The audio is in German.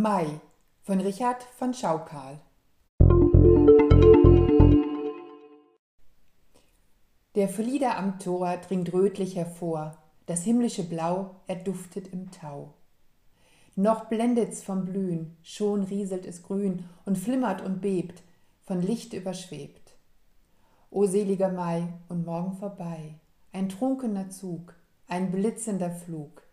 Mai von Richard von Schaukal Der Flieder am Tor dringt rötlich hervor, das himmlische Blau erduftet im Tau. Noch blendet's vom Blühen, schon rieselt es grün und flimmert und bebt, von Licht überschwebt. O seliger Mai und morgen vorbei, ein trunkener Zug, ein blitzender Flug.